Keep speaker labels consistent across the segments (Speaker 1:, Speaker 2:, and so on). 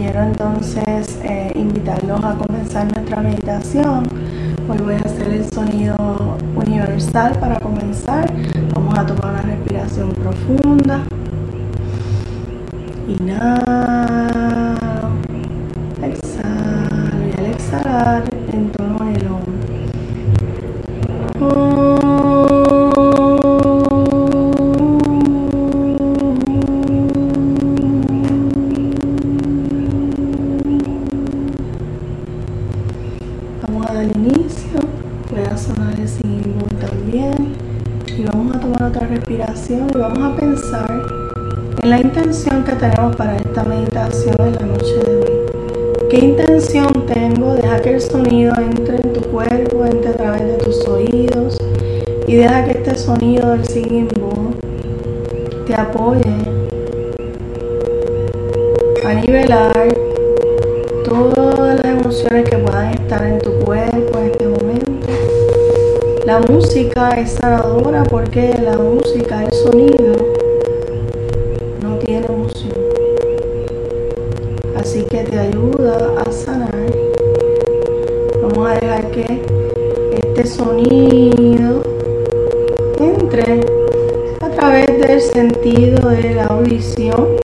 Speaker 1: quiero entonces eh, invitarlos a comenzar nuestra meditación. Hoy voy a hacer el sonido universal para comenzar. Vamos a tomar una respiración profunda. Inhalo. Y vamos a pensar en la intención que tenemos para esta meditación en la noche de hoy. ¿Qué intención tengo? Deja que el sonido entre en tu cuerpo, entre a través de tus oídos y deja que este sonido del sigimbo te apoye es sanadora porque la música, el sonido, no tiene emoción. Así que te ayuda a sanar. Vamos a dejar que este sonido entre a través del sentido de la audición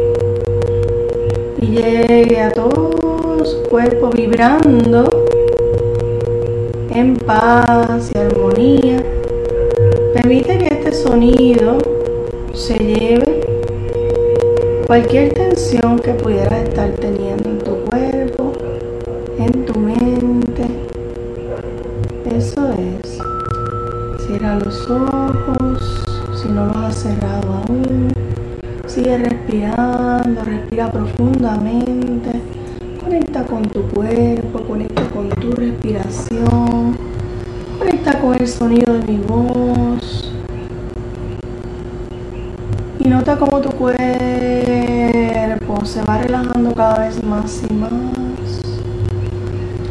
Speaker 1: y llegue a todo su cuerpo vibrando Eso es. Cierra los ojos si no los has cerrado aún. Sigue respirando, respira profundamente. Conecta con tu cuerpo, conecta con tu respiración. Conecta con el sonido de mi voz. Y nota cómo tu cuerpo se va relajando cada vez más y más.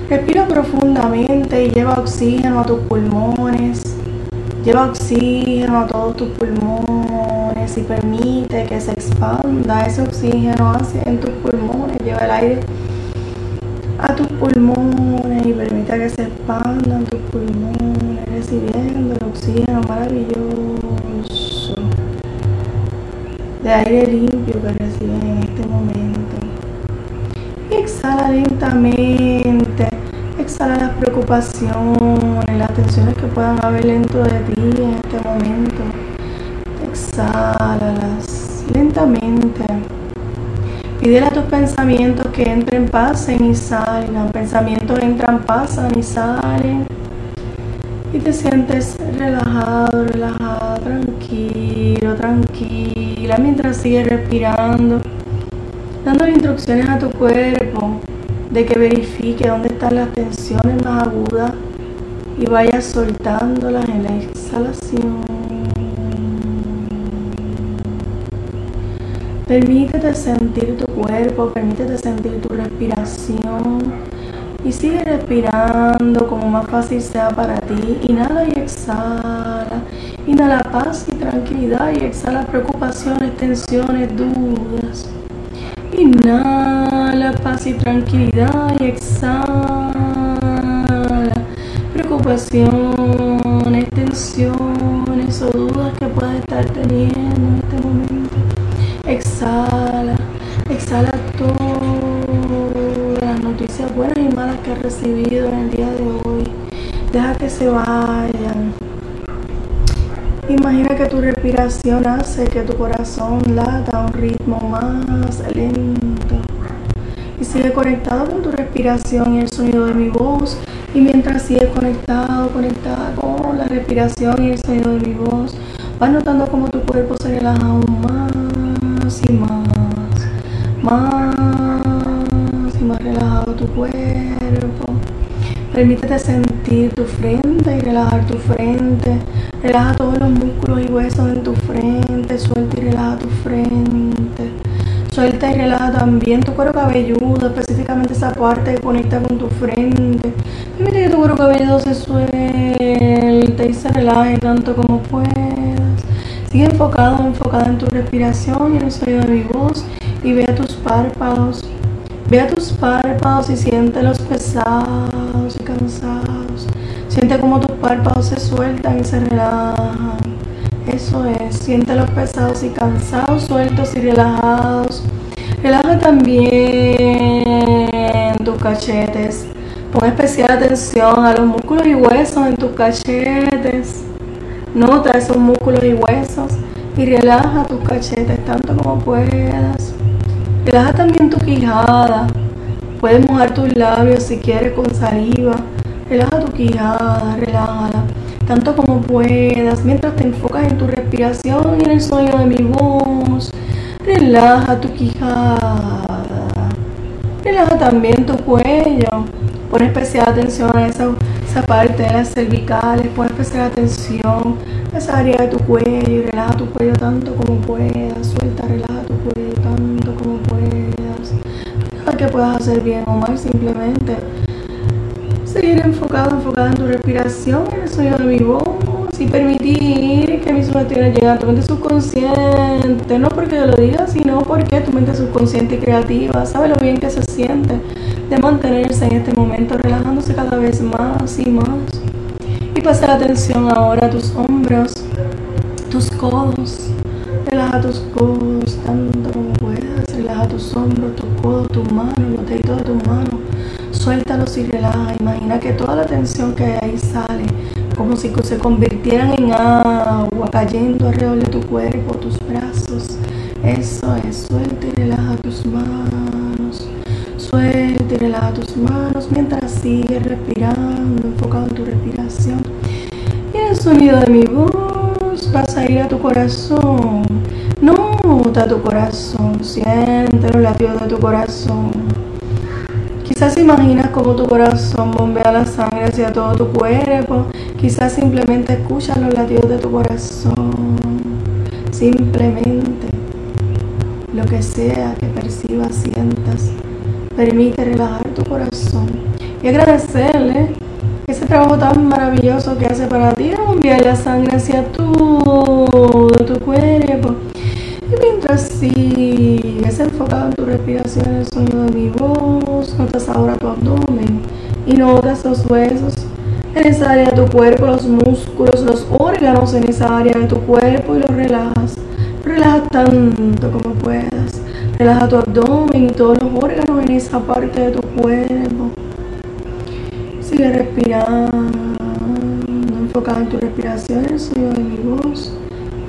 Speaker 1: Respira profundamente y lleva oxígeno a tus pulmones. Lleva oxígeno a todos tus pulmones y permite que se expanda ese oxígeno hacia en tus pulmones. Lleva el aire a tus pulmones y permita que se expandan tus pulmones, recibiendo el oxígeno maravilloso de aire limpio que reciben en este momento. Exhala lentamente, exhala las preocupaciones, las tensiones que puedan haber dentro de ti en este momento. Exhálalas lentamente. Pídele a tus pensamientos que entren, pasen y salgan. Pensamientos entran, pasan y salen. Y te sientes relajado, relajado, tranquilo, tranquila. Mientras sigues respirando. Dando instrucciones a tu cuerpo de que verifique dónde están las tensiones más agudas y vaya soltándolas en la exhalación. Permítete sentir tu cuerpo, permítete sentir tu respiración y sigue respirando como más fácil sea para ti. Inhala y exhala. Inhala paz y tranquilidad y exhala preocupaciones, tensiones, dudas. Inhala paz y tranquilidad y exhala preocupaciones, tensiones o dudas que puedas estar teniendo en este momento. Exhala, exhala todas las noticias buenas y malas que has recibido en el día de hoy. Deja que se vayan. Imagina que tu respiración hace que tu corazón lata a un ritmo más lento. Sigue conectado con tu respiración y el sonido de mi voz. Y mientras sigues conectado, conectada con la respiración y el sonido de mi voz, vas notando cómo tu cuerpo se relaja aún más y más, más y más relajado tu cuerpo. Permítete sentir tu frente y relajar tu frente. Relaja todos los músculos y huesos en tu frente. Suelta y relaja tu frente. Suelta y relaja también tu cuero cabelludo, específicamente esa parte que conecta con tu frente. Permite que tu cuero cabelludo se suelte y se relaje tanto como puedas. Sigue enfocado, enfocada en tu respiración y en el sonido de mi voz y vea tus párpados. Ve a tus párpados y siéntelos pesados y cansados. Siente como tus párpados se sueltan y se relajan. Eso es, siente los pesados y cansados, sueltos y relajados. Relaja también tus cachetes. Pon especial atención a los músculos y huesos en tus cachetes. Nota esos músculos y huesos y relaja tus cachetes tanto como puedas. Relaja también tu quijada. Puedes mojar tus labios si quieres con saliva. Relaja tu quijada, relájala tanto como puedas, mientras te enfocas en tu respiración y en el sonido de mi voz. Relaja tu quijada. Relaja también tu cuello. Pon especial atención a esa, esa parte de las cervicales. Pon especial atención a esa área de tu cuello relaja tu cuello tanto como puedas. Suelta, relaja tu cuello tanto como puedas. Nada que puedas hacer bien o mal, simplemente seguir enfocado, enfocada en tu respiración, en el sonido de mi voz y permitir que mis sugestiones lleguen a tu mente subconsciente, no porque yo lo diga, sino porque tu mente subconsciente y creativa sabe lo bien que se siente de mantenerse en este momento relajándose cada vez más y más. Y pasa la atención ahora a tus hombros, tus codos. Relaja tus codos tanto como puedas. Relaja tus hombros, tus codos, tus manos, los deditos de tus manos suéltalos y relaja. Imagina que toda la tensión que hay ahí sale, como si se convirtieran en agua cayendo alrededor de tu cuerpo, tus brazos. Eso es, suelta y relaja tus manos. Suelta y relaja tus manos mientras sigues respirando, enfocado en tu respiración. Y el sonido de mi voz vas a ir a tu corazón. Nota tu corazón, siente los latidos de tu corazón. Quizás imaginas cómo tu corazón bombea la sangre hacia todo tu cuerpo. Quizás simplemente escuchas los latidos de tu corazón. Simplemente lo que sea que percibas, sientas, permite relajar tu corazón y agradecerle ese trabajo tan maravilloso que hace para ti, bombear la sangre hacia todo tu cuerpo. Mientras sigues enfocado en tu respiración, el sonido de mi voz, notas ahora tu abdomen y notas los huesos en esa área de tu cuerpo, los músculos, los órganos en esa área de tu cuerpo y los relajas. Relaja tanto como puedas. Relaja tu abdomen y todos los órganos en esa parte de tu cuerpo. Sigue respirando, enfocado en tu respiración, el sonido de mi voz.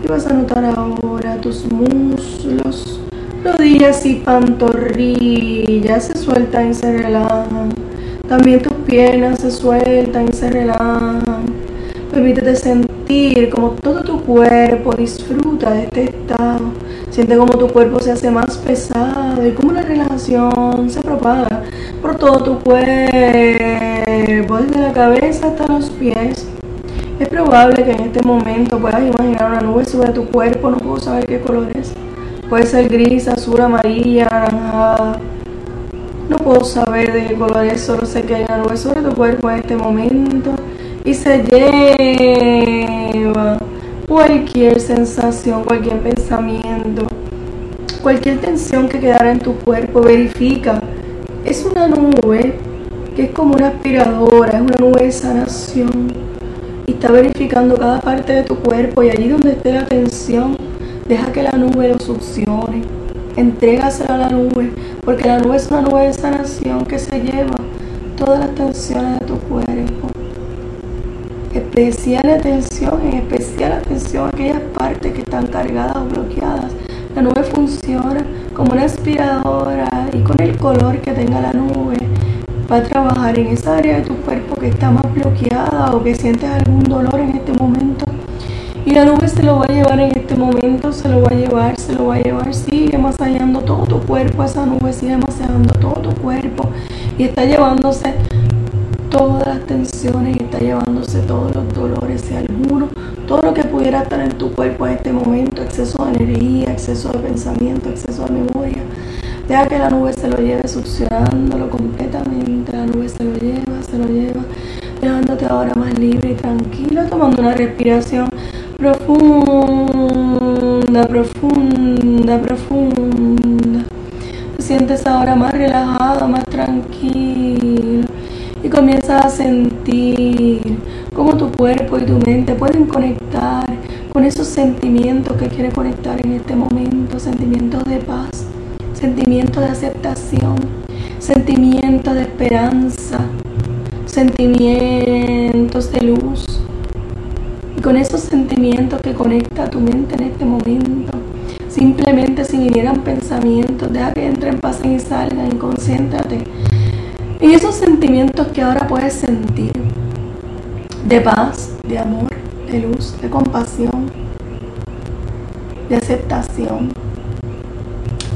Speaker 1: Vas a notar ahora tus muslos, rodillas y pantorrillas se sueltan y se relajan. También tus piernas se sueltan y se relajan. Permítete sentir como todo tu cuerpo disfruta de este estado. Siente como tu cuerpo se hace más pesado y como la relajación se propaga por todo tu cuerpo, desde la cabeza hasta los pies. Es probable que en este momento puedas imaginar una nube sobre tu cuerpo, no puedo saber qué color es. Puede ser gris, azul, amarilla, naranjada. No puedo saber de qué color es, solo sé que hay una nube sobre tu cuerpo en este momento y se lleva cualquier sensación, cualquier pensamiento, cualquier tensión que quedara en tu cuerpo. Verifica, es una nube que es como una aspiradora, es una nube de sanación está verificando cada parte de tu cuerpo y allí donde esté la tensión, deja que la nube lo succione. Entrégasela a la nube, porque la nube es una nube de sanación que se lleva todas las tensiones de tu cuerpo. Especial atención, en especial atención a aquellas partes que están cargadas o bloqueadas. La nube funciona como una aspiradora y con el color que tenga la nube va a trabajar en esa área de tu cuerpo está más bloqueada o que sientes algún dolor en este momento. Y la nube se lo va a llevar en este momento, se lo va a llevar, se lo va a llevar, sigue masajando todo tu cuerpo, esa nube sigue masajando todo tu cuerpo y está llevándose todas las tensiones y está llevándose todos los dolores, si alguno, todo lo que pudiera estar en tu cuerpo en este momento, exceso de energía, exceso de pensamiento, exceso de memoria, Deja que la nube se lo lleve succionándolo completamente. Respiración profunda, profunda, profunda. sientes ahora más relajado, más tranquilo y comienzas a sentir cómo tu cuerpo y tu mente pueden conectar con esos sentimientos que quiere conectar en este momento, sentimientos de paz, sentimientos de aceptación, sentimientos de esperanza, sentimientos de luz. Que conecta tu mente en este momento, simplemente si vinieran pensamientos, deja que entren, pasen y salgan y concéntrate en esos sentimientos que ahora puedes sentir de paz, de amor, de luz, de compasión, de aceptación.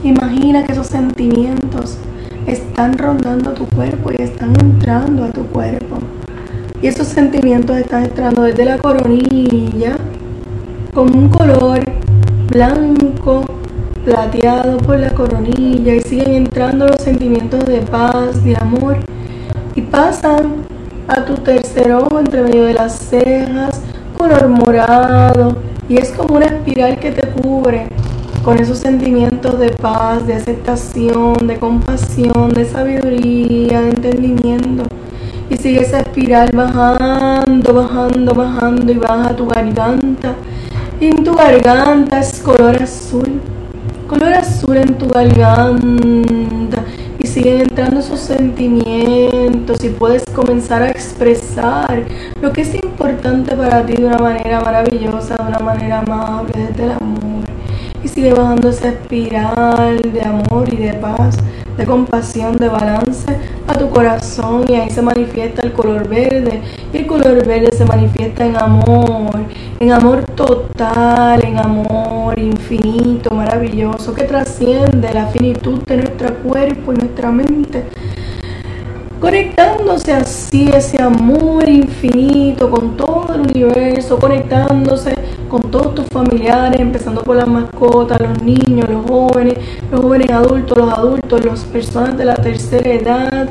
Speaker 1: Imagina que esos sentimientos están rondando tu cuerpo y están entrando a tu cuerpo. Y esos sentimientos están entrando desde la coronilla con un color blanco, plateado por la coronilla y siguen entrando los sentimientos de paz, de amor y pasan a tu tercer ojo entre medio de las cejas, color morado y es como una espiral que te cubre con esos sentimientos de paz, de aceptación, de compasión, de sabiduría, de entendimiento. Y sigue esa espiral bajando, bajando, bajando y baja tu garganta. En tu garganta es color azul, color azul en tu garganta y siguen entrando esos sentimientos y puedes comenzar a expresar lo que es importante para ti de una manera maravillosa, de una manera amable, desde el sigue bajando esa espiral de amor y de paz, de compasión, de balance a tu corazón y ahí se manifiesta el color verde. Y el color verde se manifiesta en amor, en amor total, en amor infinito, maravilloso, que trasciende la finitud de nuestro cuerpo y nuestra mente conectándose así ese amor infinito con todo el universo, conectándose con todos tus familiares, empezando por las mascotas, los niños, los jóvenes, los jóvenes adultos, los adultos, las personas de la tercera edad.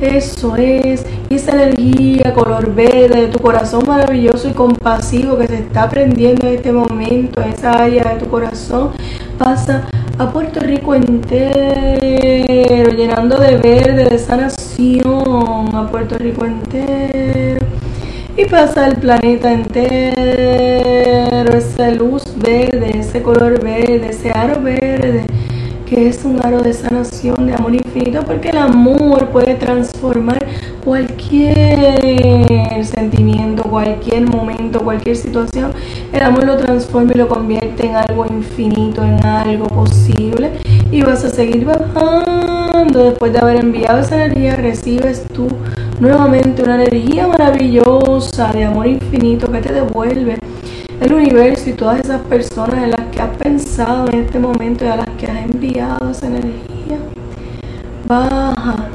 Speaker 1: Eso es, esa energía color verde de tu corazón maravilloso y compasivo que se está prendiendo en este momento, en esa área de tu corazón, pasa a Puerto Rico entero, llenando de verde, de sanación a Puerto Rico entero. Y pasa el planeta entero, esa luz verde, ese color verde, ese aro verde que es un aro de sanación, de amor infinito, porque el amor puede transformar cualquier sentimiento, cualquier momento, cualquier situación. El amor lo transforma y lo convierte en algo infinito, en algo posible. Y vas a seguir bajando después de haber enviado esa energía, recibes tú nuevamente una energía maravillosa de amor infinito que te devuelve el universo y todas esas personas en las que has pensado en este momento y a las que has enviado esa energía. Baja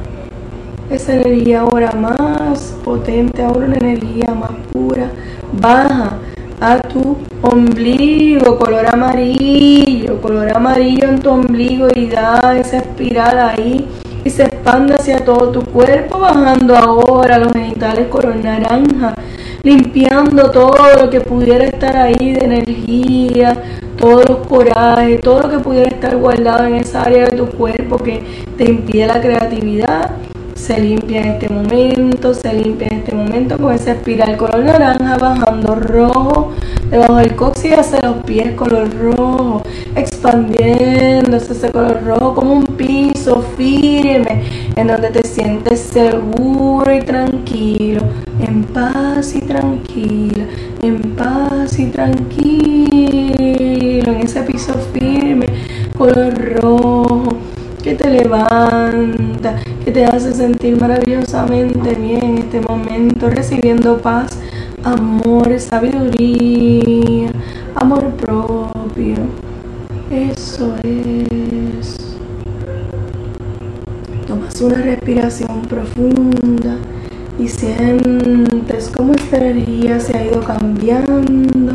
Speaker 1: esa energía ahora más potente, ahora una energía más pura. Baja a tu ombligo, color amarillo, color amarillo en tu ombligo y da esa espiral ahí y se expande hacia todo tu cuerpo, bajando ahora los genitales color naranja limpiando todo lo que pudiera estar ahí de energía, todos los corajes, todo lo que pudiera estar guardado en esa área de tu cuerpo que te impide la creatividad. Se limpia en este momento, se limpia en este momento con esa espiral color naranja bajando rojo, debajo del coxis hacia los pies color rojo, expandiéndose ese color rojo como un piso firme en donde te sientes seguro y tranquilo, en paz y tranquila, en paz y tranquilo, en ese piso firme, color rojo, que te levanta, que te hace sentir maravillosamente bien en este momento, recibiendo paz, amor, sabiduría, amor propio. Eso es. Tomas una respiración profunda y sientes cómo esta energía se ha ido cambiando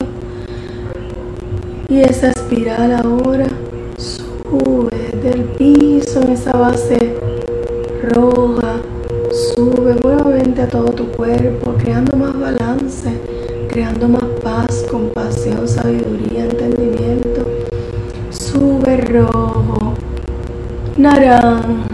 Speaker 1: y esa espiral ahora en esa base roja sube nuevamente a todo tu cuerpo creando más balance creando más paz compasión sabiduría entendimiento. Sube rojo naranja,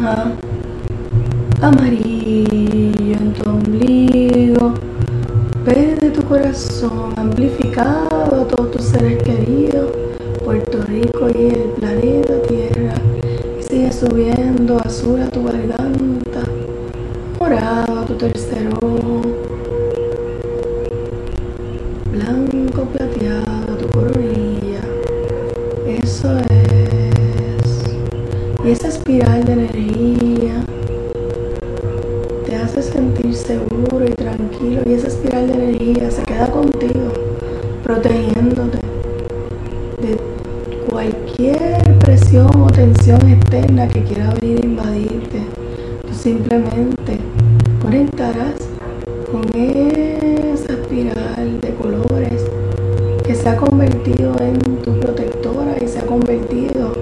Speaker 1: convertido en tu protectora y se ha convertido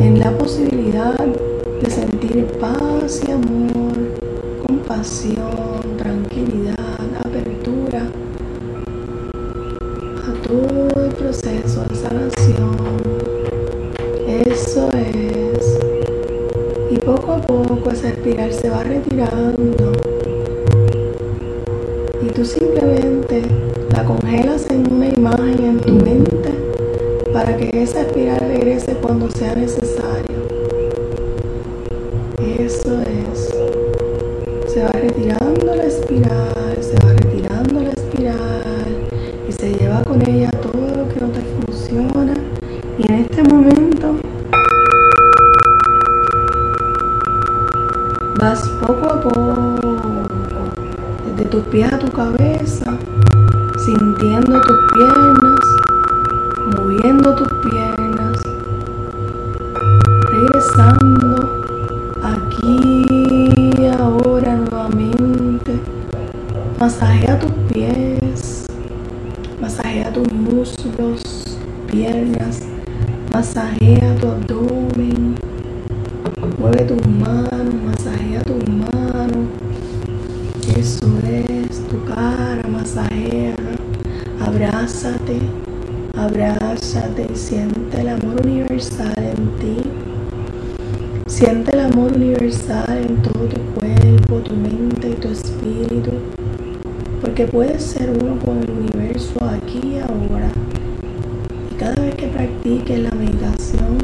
Speaker 1: en la posibilidad de sentir paz y amor, compasión, Eso es. Se va retirando la espiral, masajea tus muslos, piernas, masajea tu abdomen, mueve tus manos, masajea tus manos. Eso es tu cara, masajea, abrázate, abrázate y siente el amor universal en ti. Siente el amor universal en todo tu cuerpo, tu mente y tu espíritu. Porque puedes ser uno con el universo aquí y ahora. Y cada vez que practiques la meditación,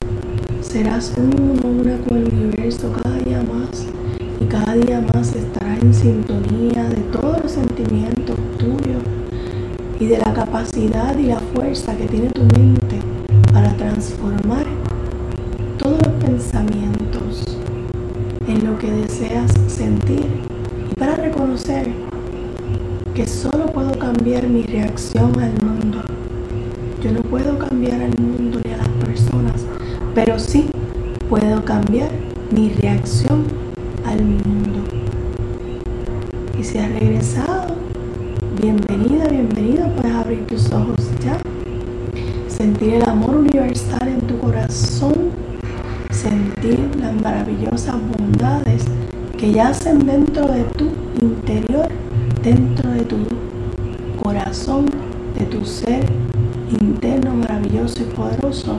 Speaker 1: serás uno, una con el universo cada día más. Y cada día más estarás en sintonía de todos los sentimientos tuyos y de la capacidad y la fuerza que tiene tu mente para transformar todos los pensamientos en lo que deseas sentir y para reconocer que solo mi reacción al mundo. Yo no puedo cambiar al mundo ni a las personas, pero sí puedo cambiar mi reacción al mundo. Y si has regresado, bienvenida, bienvenido, puedes abrir tus ojos ya. Sentir el amor universal en tu corazón, sentir las maravillosas bondades que yacen dentro de tu interior, dentro de tu corazón, de tu ser interno maravilloso y poderoso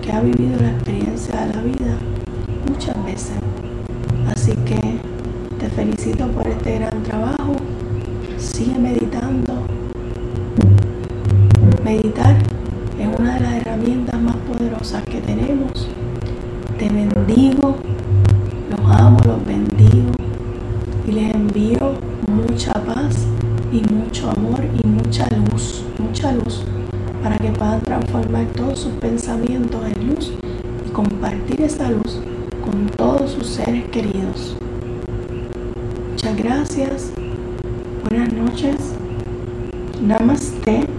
Speaker 1: que ha vivido la experiencia de la vida muchas veces. Así que te felicito por este gran trabajo. Sigue meditando. Meditar es una de las herramientas más poderosas que tenemos. Te bendigo, sus pensamientos en luz y compartir esa luz con todos sus seres queridos. Muchas gracias. Buenas noches. Namaste.